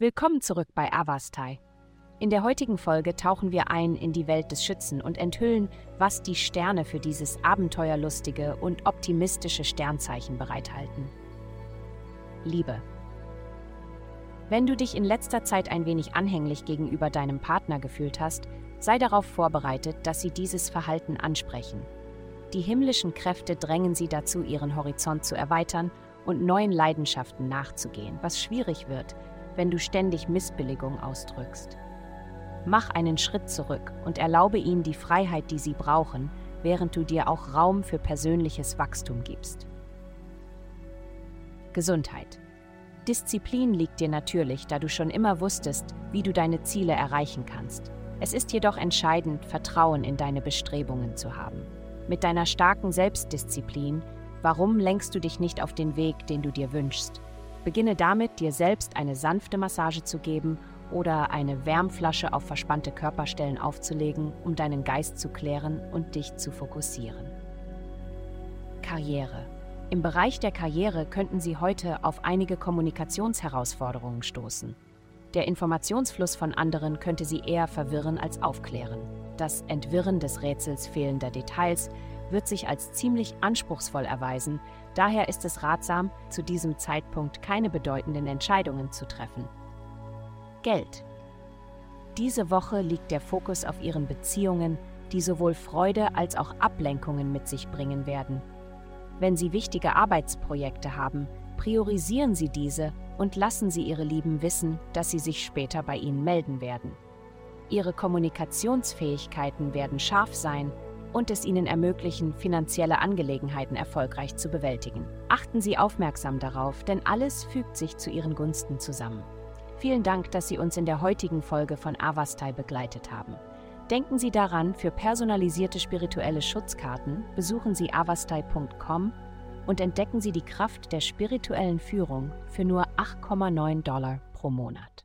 Willkommen zurück bei Avastai. In der heutigen Folge tauchen wir ein in die Welt des Schützen und enthüllen, was die Sterne für dieses abenteuerlustige und optimistische Sternzeichen bereithalten. Liebe. Wenn du dich in letzter Zeit ein wenig anhänglich gegenüber deinem Partner gefühlt hast, sei darauf vorbereitet, dass sie dieses Verhalten ansprechen. Die himmlischen Kräfte drängen sie dazu, ihren Horizont zu erweitern und neuen Leidenschaften nachzugehen, was schwierig wird, wenn du ständig Missbilligung ausdrückst. Mach einen Schritt zurück und erlaube ihnen die Freiheit, die sie brauchen, während du dir auch Raum für persönliches Wachstum gibst. Gesundheit. Disziplin liegt dir natürlich, da du schon immer wusstest, wie du deine Ziele erreichen kannst. Es ist jedoch entscheidend, Vertrauen in deine Bestrebungen zu haben. Mit deiner starken Selbstdisziplin, warum lenkst du dich nicht auf den Weg, den du dir wünschst? Beginne damit, dir selbst eine sanfte Massage zu geben oder eine Wärmflasche auf verspannte Körperstellen aufzulegen, um deinen Geist zu klären und dich zu fokussieren. Karriere. Im Bereich der Karriere könnten Sie heute auf einige Kommunikationsherausforderungen stoßen. Der Informationsfluss von anderen könnte Sie eher verwirren als aufklären. Das Entwirren des Rätsels fehlender Details wird sich als ziemlich anspruchsvoll erweisen, daher ist es ratsam, zu diesem Zeitpunkt keine bedeutenden Entscheidungen zu treffen. Geld. Diese Woche liegt der Fokus auf Ihren Beziehungen, die sowohl Freude als auch Ablenkungen mit sich bringen werden. Wenn Sie wichtige Arbeitsprojekte haben, priorisieren Sie diese und lassen Sie Ihre Lieben wissen, dass sie sich später bei Ihnen melden werden. Ihre Kommunikationsfähigkeiten werden scharf sein und es Ihnen ermöglichen, finanzielle Angelegenheiten erfolgreich zu bewältigen. Achten Sie aufmerksam darauf, denn alles fügt sich zu Ihren Gunsten zusammen. Vielen Dank, dass Sie uns in der heutigen Folge von Avastai begleitet haben. Denken Sie daran, für personalisierte spirituelle Schutzkarten besuchen Sie avastai.com und entdecken Sie die Kraft der spirituellen Führung für nur 8,9 Dollar pro Monat.